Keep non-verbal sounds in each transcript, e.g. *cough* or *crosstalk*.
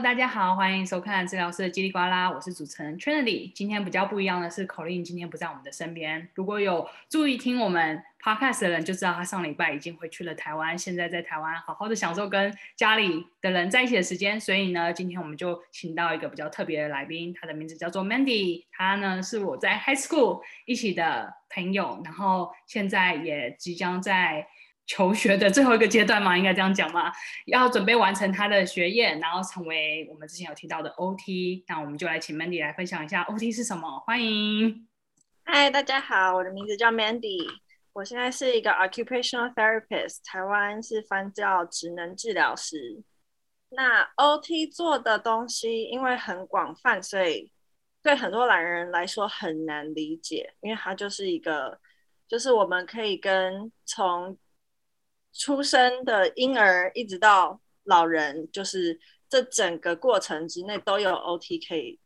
大家好，欢迎收看治疗师的叽里呱啦，我是主持人 Trinity。今天比较不一样的是，Colin 今天不在我们的身边。如果有注意听我们 Podcast 的人，就知道他上礼拜已经回去了台湾，现在在台湾好好的享受跟家里的人在一起的时间。所以呢，今天我们就请到一个比较特别的来宾，他的名字叫做 Mandy，他呢是我在 High School 一起的朋友，然后现在也即将在。求学的最后一个阶段嘛，应该这样讲嘛，要准备完成他的学业，然后成为我们之前有提到的 OT。那我们就来请 Mandy 来分享一下 OT 是什么。欢迎，嗨，大家好，我的名字叫 Mandy，我现在是一个 Occupational Therapist，台湾是翻叫职能治疗师。那 OT 做的东西因为很广泛，所以对很多懒人来说很难理解，因为它就是一个，就是我们可以跟从出生的婴儿一直到老人，就是这整个过程之内都有 OT 可以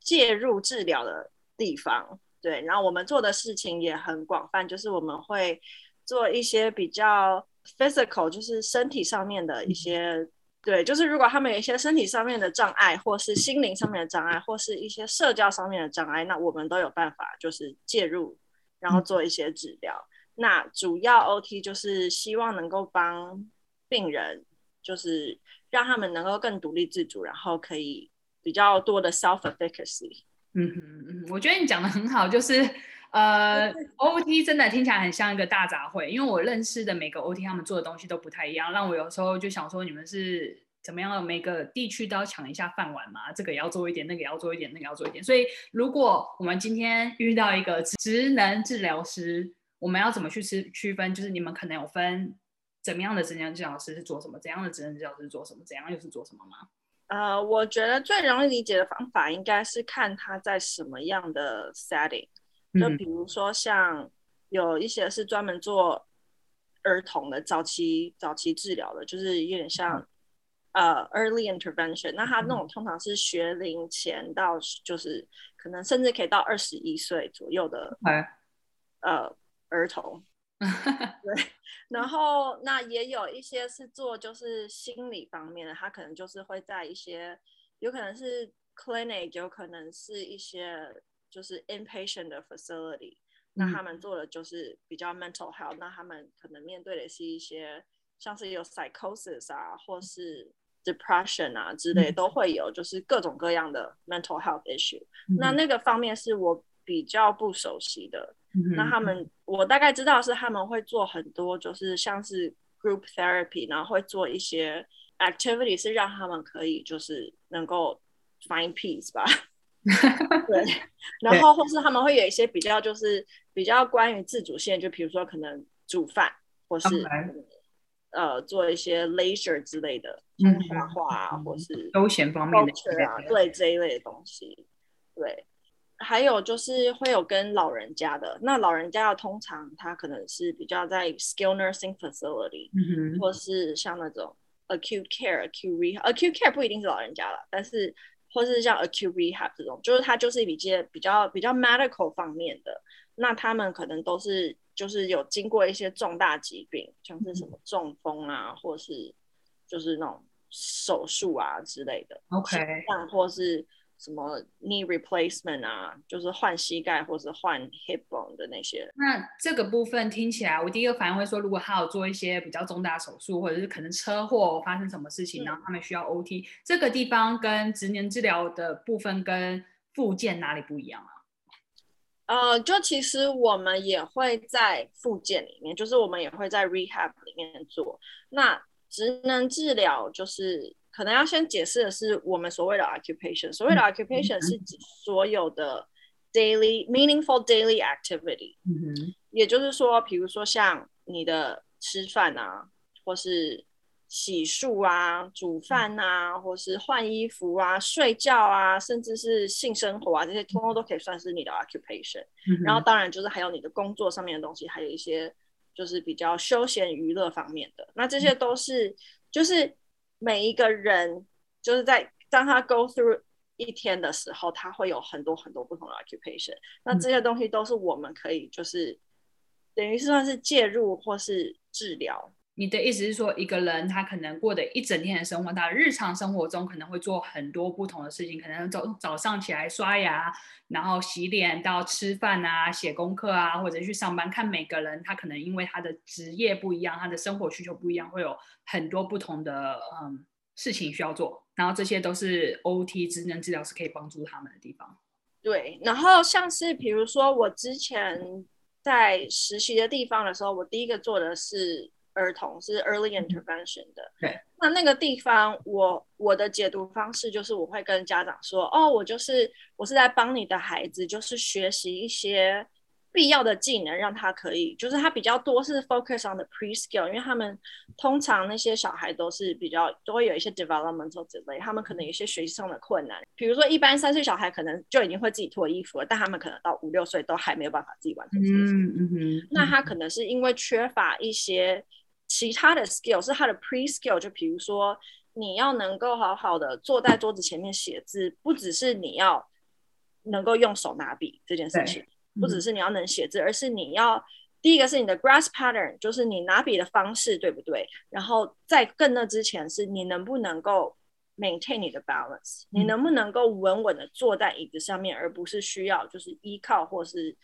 介入治疗的地方。对，然后我们做的事情也很广泛，就是我们会做一些比较 physical，就是身体上面的一些，对，就是如果他们有一些身体上面的障碍，或是心灵上面的障碍，或是一些社交上面的障碍，那我们都有办法就是介入，然后做一些治疗。那主要 OT 就是希望能够帮病人，就是让他们能够更独立自主，然后可以比较多的 self-efficacy。嗯嗯嗯，我觉得你讲的很好，就是呃，OT 真的听起来很像一个大杂烩，因为我认识的每个 OT 他们做的东西都不太一样，让我有时候就想说，你们是怎么样？每个地区都要抢一下饭碗嘛？这个也要做一点，那个也要做一点，那个也要做一点。所以，如果我们今天遇到一个职能治疗师，我们要怎么去区区分？就是你们可能有分怎么样的职能治疗师是做什么，怎样的职能治疗师是做什么，怎样又是做什么吗？呃，我觉得最容易理解的方法应该是看他在什么样的 setting。就比如说像有一些是专门做儿童的早期早期治疗的，就是有点像、嗯、呃 early intervention。那他那种通常是学龄前到就是可能甚至可以到二十一岁左右的，嗯、呃。儿童，*laughs* 对，然后那也有一些是做就是心理方面的，他可能就是会在一些有可能是 clinic，有可能是一些就是 inpatient 的 facility，那他们做的就是比较 mental health，那他们可能面对的是一些像是有 psychosis 啊，或是 depression 啊之类都会有，就是各种各样的 mental health issue，那那个方面是我比较不熟悉的。那他们，我大概知道是他们会做很多，就是像是 group therapy，然后会做一些 activity，是让他们可以就是能够 find peace 吧。*laughs* 对，*laughs* 然后或是他们会有一些比较就是比较关于自主性，就比如说可能煮饭，或是、okay. 呃做一些 leisure 之类的，像画画啊，嗯、或是休闲方面的啊，对这一类的东西，对。还有就是会有跟老人家的，那老人家的通常他可能是比较在 skill nursing facility，嗯哼，或是像那种 acute care、acute rehab，acute care 不一定是老人家了，但是或是像 acute rehab 这种，就是他就是比较比较比较 medical 方面的，那他们可能都是就是有经过一些重大疾病，像是什么中风啊，嗯、或是就是那种手术啊之类的，OK，像或是。什么 knee replacement 啊，就是换膝盖或者换 hip bone 的那些。那这个部分听起来，我第一个反应会说，如果他有做一些比较重大手术，或者是可能车祸发生什么事情，然后他们需要 OT，这个地方跟职能治疗的部分跟复健哪里不一样啊？呃，就其实我们也会在复健里面，就是我们也会在 rehab 里面做。那职能治疗就是。可能要先解释的是，我们所谓的 occupation，所谓的 occupation 是指所有的 daily meaningful daily activity，嗯，也就是说，比如说像你的吃饭啊，或是洗漱啊、煮饭啊，或是换衣服啊、睡觉啊，甚至是性生活啊，这些通通都可以算是你的 occupation。然后当然就是还有你的工作上面的东西，还有一些就是比较休闲娱乐方面的，那这些都是就是。每一个人就是在当他 go through 一天的时候，他会有很多很多不同的 occupation。那这些东西都是我们可以就是等于是算是介入或是治疗你的意思是说，一个人他可能过的一整天的生活，他日常生活中可能会做很多不同的事情，可能早早上起来刷牙，然后洗脸到吃饭啊、写功课啊，或者去上班。看每个人，他可能因为他的职业不一样，他的生活需求不一样，会有很多不同的嗯事情需要做。然后这些都是 OT 职能治疗师可以帮助他们的地方。对，然后像是比如说我之前在实习的地方的时候，我第一个做的是。儿童是 early intervention 的，对。那那个地方，我我的解读方式就是，我会跟家长说，哦，我就是我是在帮你的孩子，就是学习一些必要的技能，让他可以，就是他比较多是 focus on the pre-skill，因为他们通常那些小孩都是比较都会有一些 developmental 之类，他们可能有一些学习上的困难，比如说一般三岁小孩可能就已经会自己脱衣服了，但他们可能到五六岁都还没有办法自己完成这件事。嗯嗯嗯。那他可能是因为缺乏一些。其他的 skill 是他的 pre skill，就比如说你要能够好好的坐在桌子前面写字，不只是你要能够用手拿笔这件事情，不只是你要能写字，而是你要第一个是你的 grasp pattern，就是你拿笔的方式对不对？然后在更那之前是你能不能够 maintain 你的 balance，你能不能够稳稳的坐在椅子上面，而不是需要就是依靠或是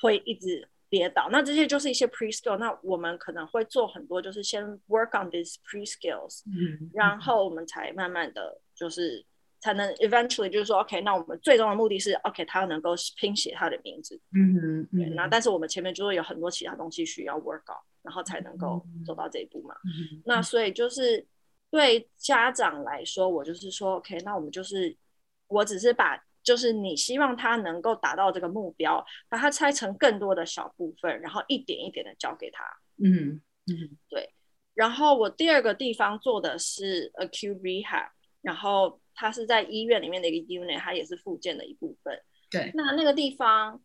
会一直。跌倒，那这些就是一些 pre skill。那我们可能会做很多，就是先 work on these pre skills，嗯，然后我们才慢慢的就是才能 eventually 就是说，OK，那我们最终的目的是 OK，他能够拼写他的名字，嗯哼，对。那但是我们前面就会有很多其他东西需要 work on，然后才能够走到这一步嘛。嗯，那所以就是对家长来说，我就是说 OK，那我们就是我只是把。就是你希望他能够达到这个目标，把它拆成更多的小部分，然后一点一点的交给他。嗯嗯，对。然后我第二个地方做的是 acute rehab，然后它是在医院里面的一个 unit，它也是附件的一部分。对。那那个地方，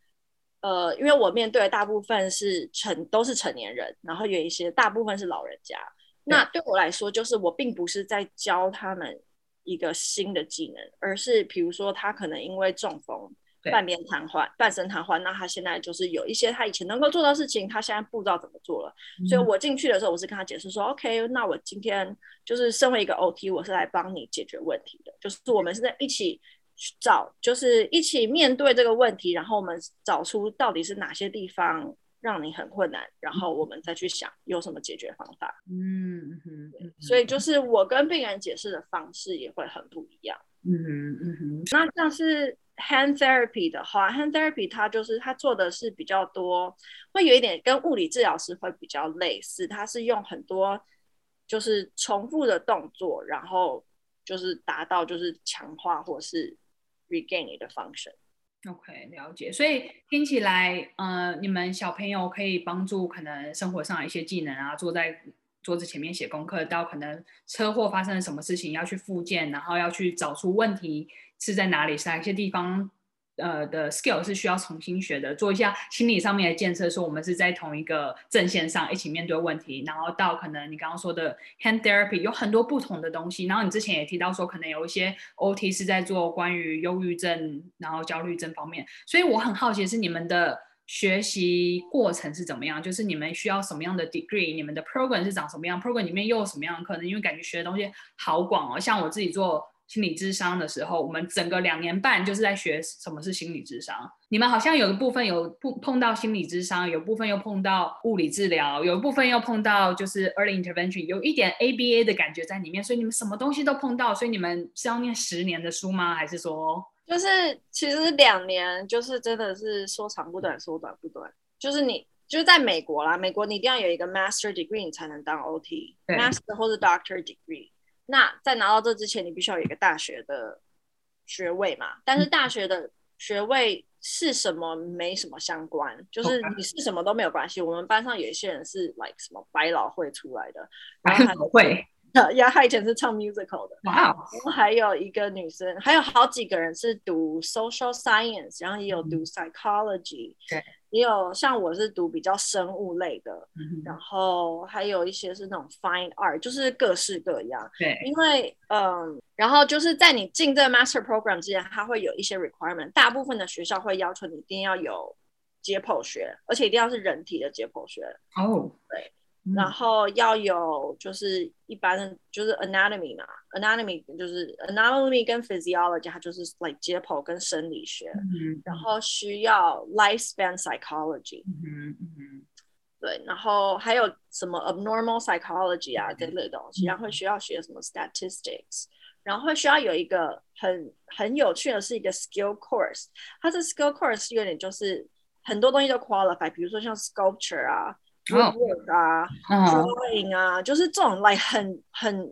呃，因为我面对的大部分是成都是成年人，然后有一些大部分是老人家。那对我来说，就是我并不是在教他们。一个新的技能，而是比如说他可能因为中风，半边瘫痪、半身瘫痪，那他现在就是有一些他以前能够做的事情，他现在不知道怎么做了。嗯、所以我进去的时候，我是跟他解释说、嗯、OK，那我今天就是身为一个 OT，我是来帮你解决问题的，就是我们是在一起找，就是一起面对这个问题，然后我们找出到底是哪些地方。让你很困难，然后我们再去想有什么解决方法。嗯哼，所以就是我跟病人解释的方式也会很不一样。嗯嗯哼。那像是 hand therapy 的话，hand therapy 它就是它做的是比较多，会有一点跟物理治疗师会比较类似，它是用很多就是重复的动作，然后就是达到就是强化或是 regain 你的 function。OK，了解。所以听起来，呃，你们小朋友可以帮助可能生活上一些技能啊，坐在桌子前面写功课，到可能车祸发生了什么事情要去复健，然后要去找出问题是在哪里，是哪些地方。呃的 skill 是需要重新学的，做一下心理上面的建设，说我们是在同一个阵线上一起面对问题，然后到可能你刚刚说的 hand therapy 有很多不同的东西，然后你之前也提到说可能有一些 OT 是在做关于忧郁症，然后焦虑症方面，所以我很好奇是你们的学习过程是怎么样，就是你们需要什么样的 degree，你们的 program 是长什么样，program 里面又有什么样的课程，因为感觉学的东西好广哦，像我自己做。心理智商的时候，我们整个两年半就是在学什么是心理智商。你们好像有一部分有碰碰到心理智商，有部分又碰到物理治疗，有一部分又碰到就是 early intervention，有一点 ABA 的感觉在里面。所以你们什么东西都碰到。所以你们是要念十年的书吗？还是说就是其实两年就是真的是说长不短，说短不短。就是你就是在美国啦，美国你一定要有一个 master degree 你才能当 OT，master 或者 doctor degree。那在拿到这之前，你必须要有一个大学的学位嘛？但是大学的学位是什么没什么相关，就是你是什么都没有关系。我们班上有一些人是 like 什么百老汇出来的，然后还会，*laughs* 呀，他以前是唱 musical 的。哇哦！然后还有一个女生，还有好几个人是读 social science，然后也有读 psychology。对。也有像我是读比较生物类的，嗯、然后还有一些是那种 fine art，就是各式各样。对，因为嗯，然后就是在你进这个 master program 之前，它会有一些 requirement，大部分的学校会要求你一定要有解剖学，而且一定要是人体的解剖学。哦，对。嗯、然后要有就是一般的就是 anatomy 嘛，anatomy 就是 anatomy 跟 physiology，它就是 like 解剖跟生理学。嗯、然后需要 lifespan psychology。嗯嗯嗯对，然后还有什么 abnormal psychology 啊这类东西，然后会需要学什么 statistics，然后会需要有一个很很有趣的是一个 skill course，它这 skill course 有点就是很多东西都 qualify，比如说像 sculpture 啊，woodwork 啊，drawing 啊，就是这种 like 很很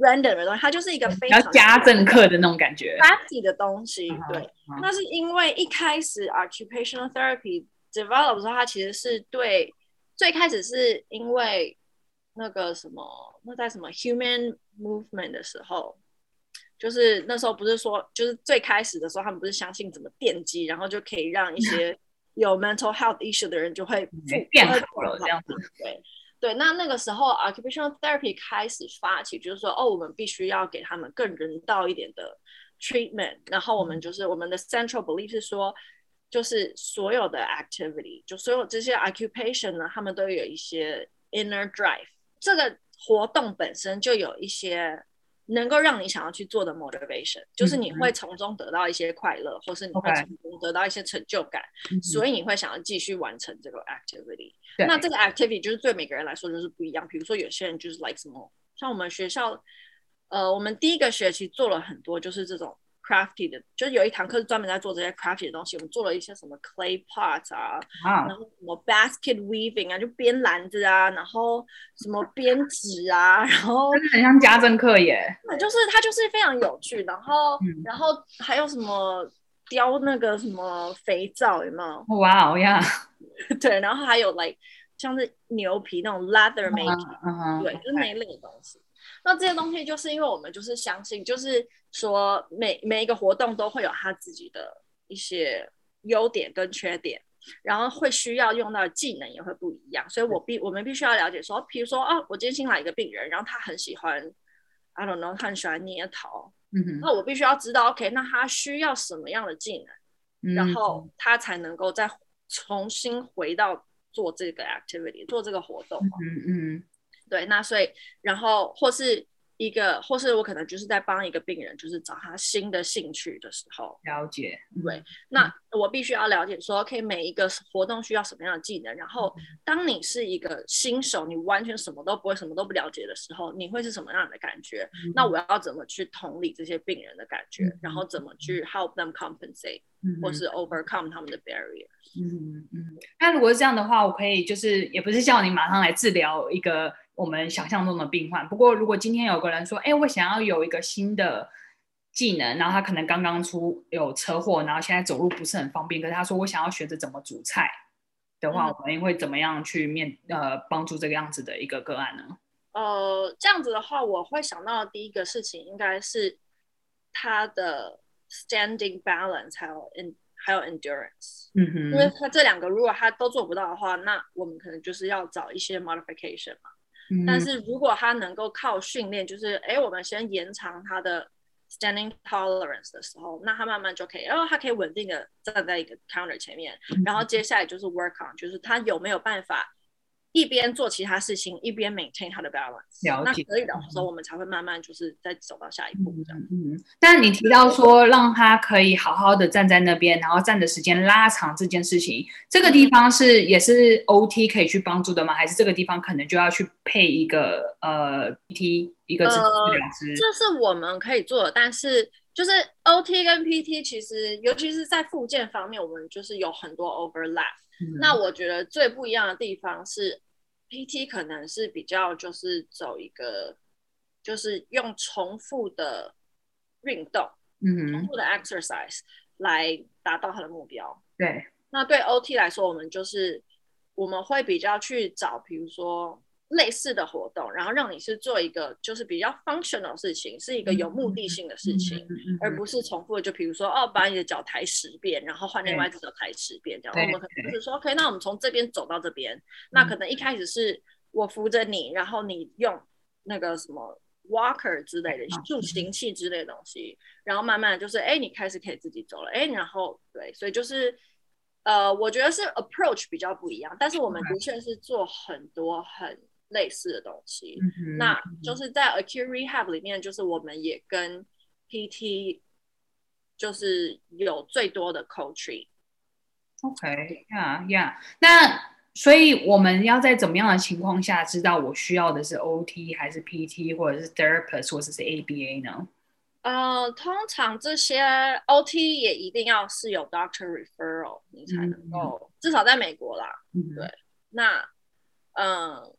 random 的东西，它就是一个非常家政课的那种感觉，fancy 的东西。对，那是因为一开始 occupational therapy develop 的时候，它其实是对。最开始是因为那个什么，那在什么 human movement 的时候，就是那时候不是说，就是最开始的时候，他们不是相信怎么电击，然后就可以让一些有 mental health issue 的人就会变好了这样子。对对，那那个时候 occupational therapy 开始发起，就是说，哦，我们必须要给他们更人道一点的 treatment，然后我们就是我们的 central belief 是说。就是所有的 activity，就所有这些 occupation 呢，他们都有一些 inner drive。这个活动本身就有一些能够让你想要去做的 motivation，就是你会从中得到一些快乐，或是你会从中得到一些成就感，所以你会想要继续完成这个 activity。那这个 activity 就是对每个人来说就是不一样。比如说有些人就是 like 什么，像我们学校，呃，我们第一个学期做了很多，就是这种。Crafty 的，就是有一堂课是专门在做这些 crafty 的东西。我们做了一些什么 clay pots 啊然后什么 basket weaving 啊，就编篮子啊，然后什么编纸啊，然后真的很像家政课耶。就是它就是非常有趣，然后、嗯、然后还有什么雕那个什么肥皂有没有？哇哦呀，*laughs* 对，然后还有 like 像是牛皮那种 leather making，、uh huh. 对，就是那一类的东西。那这些东西就是因为我们就是相信，就是说每每一个活动都会有它自己的一些优点跟缺点，然后会需要用到的技能也会不一样，所以我必我们必须要了解说，比如说啊，我今天新来一个病人，然后他很喜欢，I don't know，他很喜欢捏头，嗯哼，那我必须要知道，OK，那他需要什么样的技能，然后他才能够再重新回到做这个 activity，做这个活动，嗯嗯。对，那所以，然后或是一个，或是我可能就是在帮一个病人，就是找他新的兴趣的时候，了解。对，那我必须要了解说，OK，每一个活动需要什么样的技能。然后，当你是一个新手，你完全什么都不会，什么都不了解的时候，你会是什么样的感觉？嗯、那我要怎么去同理这些病人的感觉？嗯、然后怎么去 help them compensate，、嗯、或是 overcome 他们的 barrier？嗯嗯。那如果是这样的话，我可以就是也不是叫你马上来治疗一个。我们想象中的病患。不过，如果今天有个人说：“哎，我想要有一个新的技能，然后他可能刚刚出有车祸，然后现在走路不是很方便。可是他说我想要学着怎么煮菜的话，嗯、我们会怎么样去面呃帮助这个样子的一个个案呢？”呃，这样子的话，我会想到的第一个事情应该是他的 standing balance 还有 in 还有 endurance。嗯哼，因为他这两个如果他都做不到的话，那我们可能就是要找一些 modification 嘛。但是如果他能够靠训练，就是哎，我们先延长他的 standing tolerance 的时候，那他慢慢就可以，然后他可以稳定的站在一个 counter 前面，然后接下来就是 work on，就是他有没有办法。一边做其他事情，一边 maintain 他的 balance。那可以的时候，我们才会慢慢就是再走到下一步这样。嗯嗯。但你提到说，让他可以好好的站在那边，然后站的时间拉长这件事情，这个地方是也是 OT 可以去帮助的吗？还是这个地方可能就要去配一个呃 PT 一个治疗师？这是我们可以做的，但是就是 OT 跟 PT 其实，尤其是在附件方面，我们就是有很多 overlap。嗯。那我觉得最不一样的地方是。PT 可能是比较就是走一个，就是用重复的运动，嗯，重复的 exercise 来达到他的目标。对，那对 OT 来说，我们就是我们会比较去找，比如说。类似的活动，然后让你是做一个就是比较 functional 的事情，是一个有目的性的事情，嗯嗯嗯、而不是重复的。就比如说，哦，把你的脚抬十遍，然后换另外一只脚抬十遍，这样。我们可能就是说，OK，那我们从这边走到这边。那可能一开始是我扶着你，然后你用那个什么 walker 之类的助行器之类的东西，然后慢慢就是，哎，你开始可以自己走了，哎，然后对，所以就是，呃，我觉得是 approach 比较不一样，但是我们的确是做很多很。类似的东西。嗯，那就是在 acute rehab 里面，就是我们也跟 PT 就是有最多的 coaching。OK，yeah，yeah。那所以我们要在怎么样的情况下知道我需要的是 OT 还是 PT 或者是 therapist 或者是 ABA 呢？呃，通常这些 OT 也一定要是有 doctor referral，你才能够，嗯、至少在美国啦。嗯、对，那嗯、呃，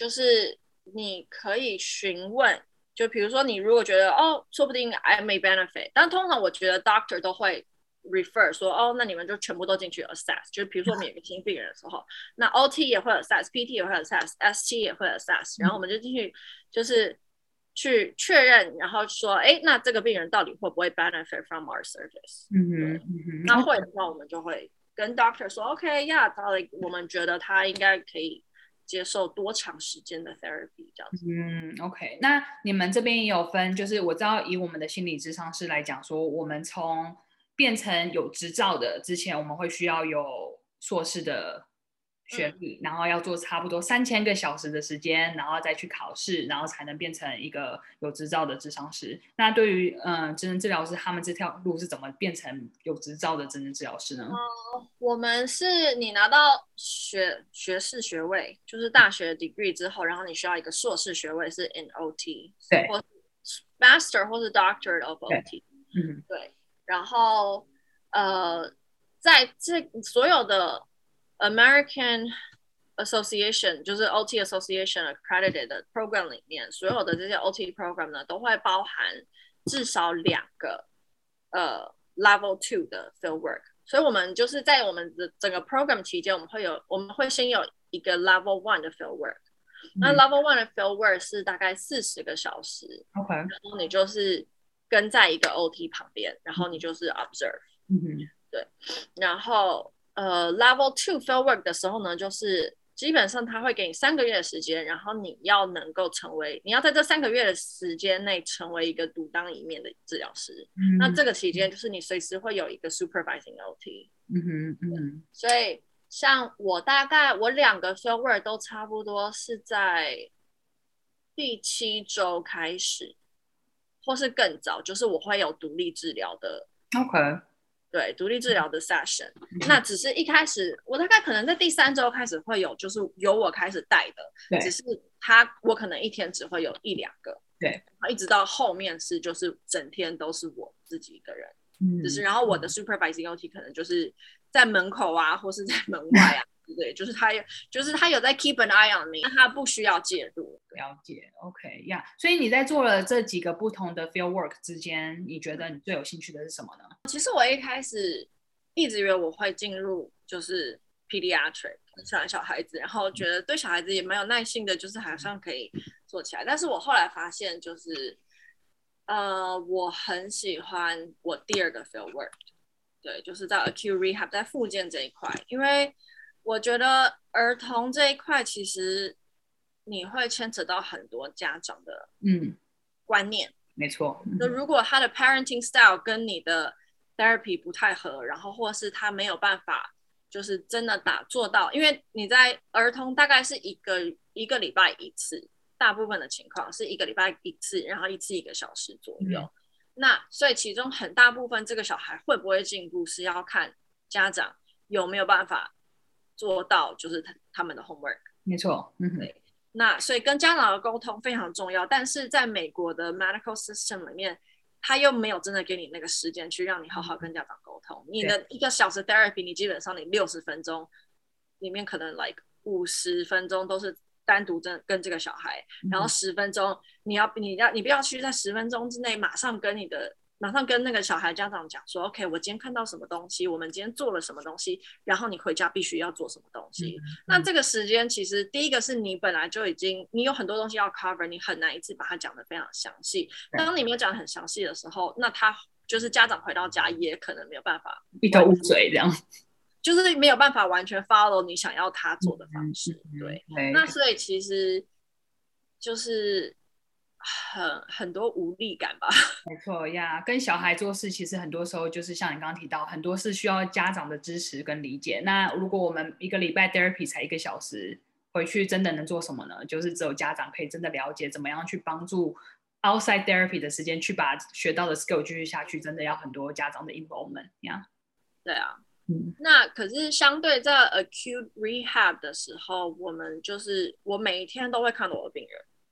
就是你可以询问，就比如说你如果觉得哦，说不定 I may benefit，但通常我觉得 doctor 都会 refer 说哦，那你们就全部都进去 assess，就是比如说我们有个新病人的时候，那 OT 也会 assess，PT 也会 assess，ST 也会 assess，然后我们就进去就是。去确认，然后说，哎，那这个病人到底会不会 benefit from our service？嗯哼，嗯哼，那会的话，我们就会跟 doctor 说，OK，yeah，到底我们觉得他应该可以接受多长时间的 therapy 这样子。嗯，OK，那你们这边也有分，就是我知道以我们的心理智商师来讲，说我们从变成有执照的之前，我们会需要有硕士的。学历，然后要做差不多三千个小时的时间，然后再去考试，然后才能变成一个有执照的智商师。那对于嗯，职能治疗师，他们这条路是怎么变成有执照的职能治疗师呢？哦，我们是你拿到学学士学位，就是大学 degree 之后，然后你需要一个硕士学位是 in OT，对，或 master 或是 doctor of OT，嗯，对。然后呃，在这所有的。American Association 就是 OT Association accredited 的 program 里面，所有的这些 OT program 呢，都会包含至少两个呃 Level Two 的 field work。所以，我们就是在我们的整个 program 期间，我们会有我们会先有一个 Level One 的 field work。嗯、那 Level One 的 field work 是大概四十个小时。OK，然后你就是跟在一个 OT 旁边，然后你就是 observe。嗯哼，对，然后。呃，Level Two field work 的时候呢，就是基本上他会给你三个月的时间，然后你要能够成为，你要在这三个月的时间内成为一个独当一面的治疗师。嗯、那这个期间就是你随时会有一个 supervising OT。嗯哼嗯哼。所以像我大概我两个 field work 都差不多是在第七周开始，或是更早，就是我会有独立治疗的。OK。对，独立治疗的 session，、嗯、那只是一开始，我大概可能在第三周开始会有，就是由我开始带的，对只是他我可能一天只会有一两个，对，然后一直到后面是就是整天都是我自己一个人，嗯，就是然后我的 supervising OT 可能就是在门口啊，或是在门外啊。对，就是他有，就是他有在 keep an eye on me，但他不需要介入。了解，OK 呀、yeah。所以你在做了这几个不同的 field work 之间，你觉得你最有兴趣的是什么呢？其实我一开始一直以为我会进入就是 pediatric，很喜欢小孩子，然后觉得对小孩子也蛮有耐心的，就是好像可以做起来。但是我后来发现，就是呃，我很喜欢我第二个 field work，对，就是在 acute rehab，在复健这一块，因为。我觉得儿童这一块，其实你会牵扯到很多家长的嗯观念，嗯、没错。那如果他的 parenting style 跟你的 therapy 不太合，然后或是他没有办法，就是真的打做到，因为你在儿童大概是一个一个礼拜一次，大部分的情况是一个礼拜一次，然后一次一个小时左右。嗯、那所以其中很大部分这个小孩会不会进步，是要看家长有没有办法。做到就是他他们的 homework，没错，嗯，对。那所以跟家长的沟通非常重要，但是在美国的 medical system 里面，他又没有真的给你那个时间去让你好好跟家长沟通。嗯、你的一个小时 therapy，你基本上你六十分钟里面可能 like 五十分钟都是单独跟跟这个小孩，嗯、然后十分钟你要你要你不要去在十分钟之内马上跟你的。马上跟那个小孩家长讲说，OK，我今天看到什么东西，我们今天做了什么东西，然后你回家必须要做什么东西。那这个时间其实第一个是你本来就已经你有很多东西要 cover，你很难一次把它讲得非常详细。当你没有讲得很详细的时候，那他就是家长回到家也可能没有办法一头雾水这样，就是没有办法完全 follow 你想要他做的方式。嗯、对，嗯、那所以其实就是。很很多无力感吧，*laughs* 没错呀。跟小孩做事，其实很多时候就是像你刚刚提到，很多是需要家长的支持跟理解。那如果我们一个礼拜 therapy 才一个小时，回去真的能做什么呢？就是只有家长可以真的了解怎么样去帮助 outside therapy 的时间去把学到的 skill 继续下去，真的要很多家长的 involvement 呀。对啊，嗯，那可是相对在 acute rehab 的时候，我们就是我每一天都会看到我的病人，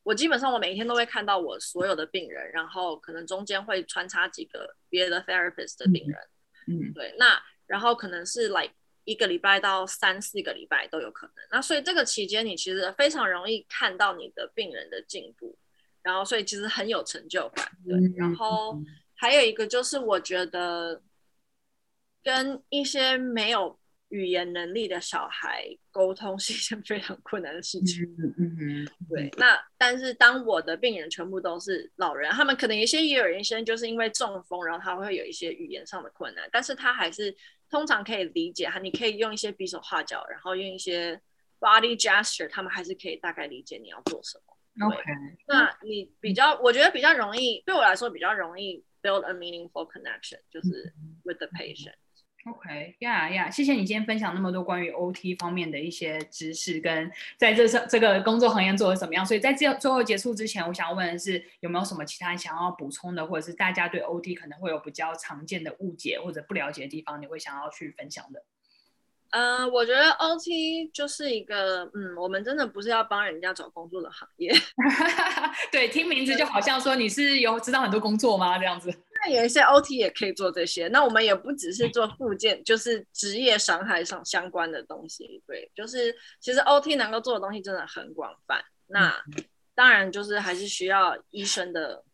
我基本上我每一天都会看到我所有的病人，然后可能中间会穿插几个别的 therapist 的病人，嗯，对，那然后可能是 like。一个礼拜到三四个礼拜都有可能，那所以这个期间你其实非常容易看到你的病人的进步，然后所以其实很有成就感。对，然后还有一个就是我觉得跟一些没有语言能力的小孩沟通是一件非常困难的事情。嗯嗯嗯。对，那但是当我的病人全部都是老人，他们可能有些也有一些就是因为中风，然后他会有一些语言上的困难，但是他还是。通常可以理解哈，你可以用一些比手画脚，然后用一些 body gesture，他们还是可以大概理解你要做什么。OK，那你比较，我觉得比较容易，对我来说比较容易 build a meaningful connection，就是 with the patient。OK，Yeah，Yeah，谢谢你今天分享那么多关于 OT 方面的一些知识，跟在这上这个工作行业做的怎么样。所以在这最后结束之前，我想要问的是，有没有什么其他想要补充的，或者是大家对 OT 可能会有比较常见的误解或者不了解的地方，你会想要去分享的？呃，我觉得 OT 就是一个，嗯，我们真的不是要帮人家找工作的行业。*laughs* 对，听名字就好像说你是有知道很多工作吗？这样子。那有一些 OT 也可以做这些。那我们也不只是做附件，就是职业伤害上相关的东西。对，就是其实 OT 能够做的东西真的很广泛。那当然就是还是需要医生的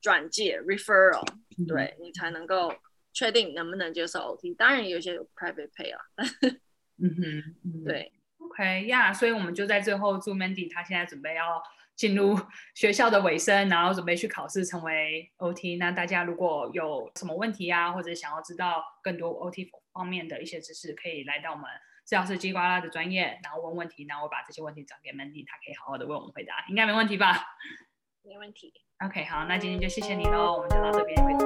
转介 （referral），对你才能够。确定能不能接受 OT？当然有些有 private pay 啊。*laughs* 嗯哼，对，OK 呀，所以我们就在最后祝 Mandy 她现在准备要进入 *laughs* 学校的尾声，然后准备去考试成为 OT。那大家如果有什么问题啊，或者想要知道更多 OT 方面的一些知识，可以来到我们治疗师叽里呱啦的专业，然后问问题，然后我把这些问题转给 Mandy，她可以好好的为我们回答，应该没问题吧？没问题。OK，好，那今天就谢谢你喽，我们就到这边为止。